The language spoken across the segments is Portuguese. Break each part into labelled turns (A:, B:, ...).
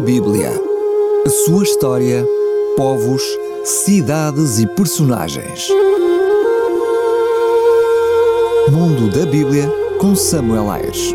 A: Bíblia. A sua história, povos, cidades e personagens. Mundo da Bíblia com Samuel Ayres.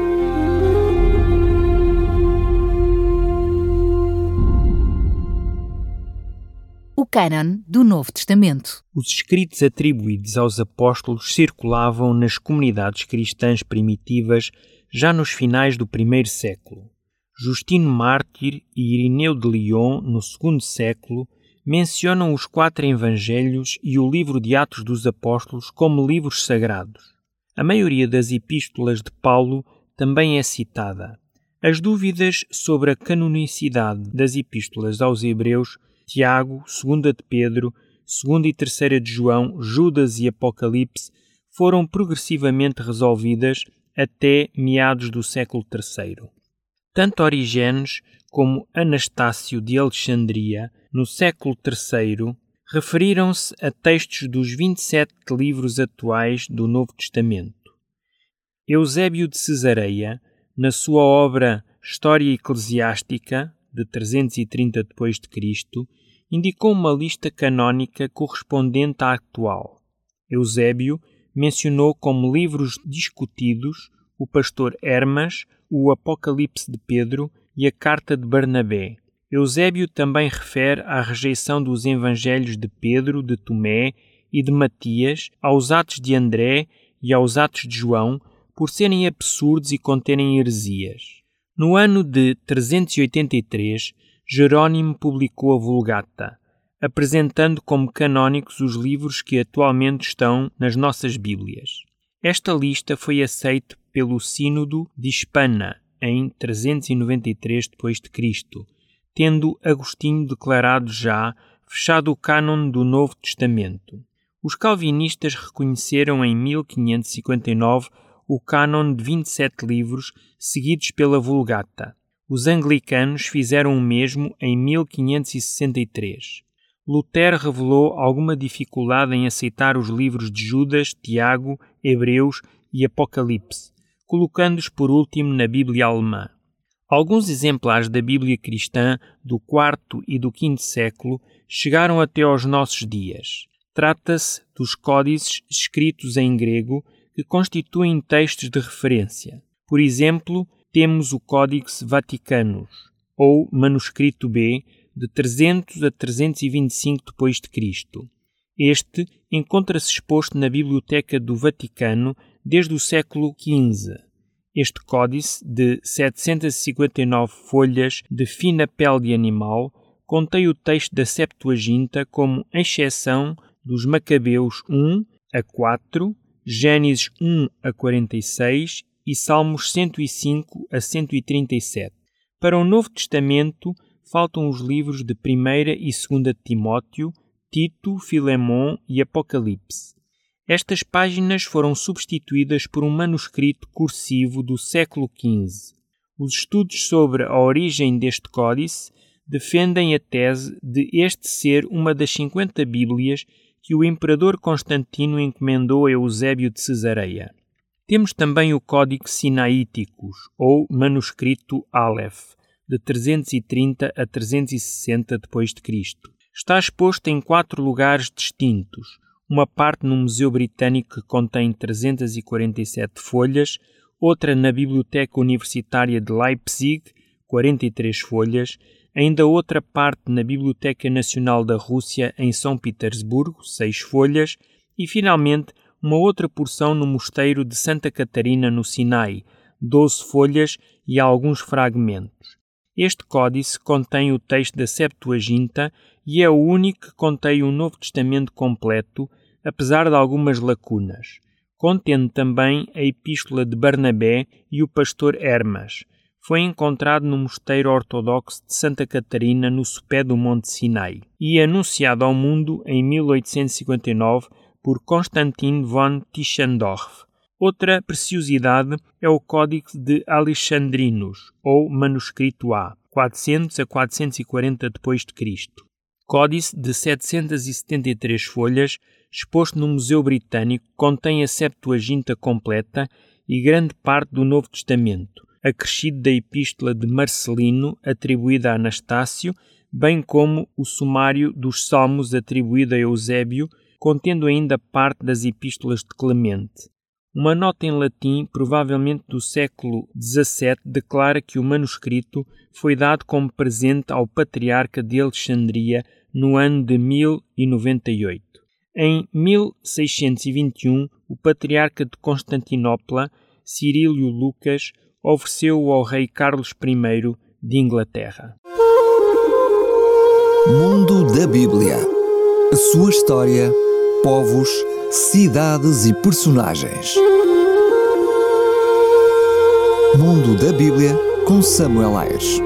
B: O Cânon do Novo Testamento.
C: Os escritos atribuídos aos apóstolos circulavam nas comunidades cristãs primitivas já nos finais do primeiro século. Justino Mártir e Irineu de Lyon, no segundo século, mencionam os quatro evangelhos e o livro de Atos dos Apóstolos como livros sagrados. A maioria das epístolas de Paulo também é citada. As dúvidas sobre a canonicidade das epístolas aos Hebreus, Tiago, 2 de Pedro, 2 e 3 de João, Judas e Apocalipse foram progressivamente resolvidas até meados do século III. Tanto Origenes como Anastácio de Alexandria, no século III, referiram-se a textos dos 27 livros atuais do Novo Testamento. Eusébio de Cesareia, na sua obra História Eclesiástica, de 330 d.C., indicou uma lista canônica correspondente à atual. Eusébio mencionou como livros discutidos o Pastor Hermas, o Apocalipse de Pedro e a Carta de Barnabé. Eusébio também refere à rejeição dos evangelhos de Pedro, de Tomé e de Matias, aos Atos de André e aos Atos de João, por serem absurdos e conterem heresias. No ano de 383, Jerônimo publicou a Vulgata, apresentando como canónicos os livros que atualmente estão nas nossas Bíblias. Esta lista foi aceita pelo Sínodo de Hispana em 393 d.C., tendo Agostinho declarado já fechado o cânon do Novo Testamento. Os calvinistas reconheceram em 1559 o cânon de 27 livros seguidos pela Vulgata. Os anglicanos fizeram o mesmo em 1563. Lutero revelou alguma dificuldade em aceitar os livros de Judas, Tiago, Hebreus e Apocalipse, colocando-os por último na Bíblia alemã. Alguns exemplares da Bíblia cristã do quarto e do quinto século chegaram até aos nossos dias. Trata-se dos códices escritos em grego que constituem textos de referência. Por exemplo, temos o Códice Vaticanus, ou Manuscrito B, de 300 a 325 d.C. Este encontra-se exposto na Biblioteca do Vaticano desde o século XV. Este códice, de 759 folhas de fina pele de animal, contém o texto da Septuaginta como exceção dos Macabeus 1 a 4, Gênesis 1 a 46 e Salmos 105 a 137. Para o Novo Testamento, faltam os livros de 1 e 2 Timóteo, Tito, Filemon e Apocalipse. Estas páginas foram substituídas por um manuscrito cursivo do século XV. Os estudos sobre a origem deste códice defendem a tese de este ser uma das 50 Bíblias que o imperador Constantino encomendou a Eusébio de Cesareia. Temos também o Código Sinaíticos, ou Manuscrito Aleph, de 330 a 360 d.C. Está exposto em quatro lugares distintos, uma parte no Museu Britânico que contém 347 folhas, outra na Biblioteca Universitária de Leipzig, 43 folhas, ainda outra parte na Biblioteca Nacional da Rússia em São Petersburgo, 6 folhas, e finalmente uma outra porção no Mosteiro de Santa Catarina, no Sinai, 12 folhas e alguns fragmentos. Este códice contém o texto da Septuaginta e é o único que contém o Novo Testamento completo, apesar de algumas lacunas. Contendo também a Epístola de Barnabé e o pastor Hermas. Foi encontrado no Mosteiro Ortodoxo de Santa Catarina, no sopé do Monte Sinai, e anunciado ao mundo em 1859 por Konstantin von Tischendorf. Outra preciosidade é o Código de Alexandrinos, ou Manuscrito A, 400 a 440 d.C. Códice de 773 folhas, exposto no Museu Britânico, contém a Septuaginta completa e grande parte do Novo Testamento, acrescido da Epístola de Marcelino, atribuída a Anastácio, bem como o sumário dos Salmos atribuído a Eusébio, contendo ainda parte das Epístolas de Clemente. Uma nota em latim, provavelmente do século XVII, declara que o manuscrito foi dado como presente ao patriarca de Alexandria no ano de 1098. Em 1621, o patriarca de Constantinopla, Cirílio Lucas, ofereceu-o ao rei Carlos I de Inglaterra.
A: Mundo da Bíblia. A sua história, povos, cidades e personagens. Mundo da Bíblia com Samuel Ayres.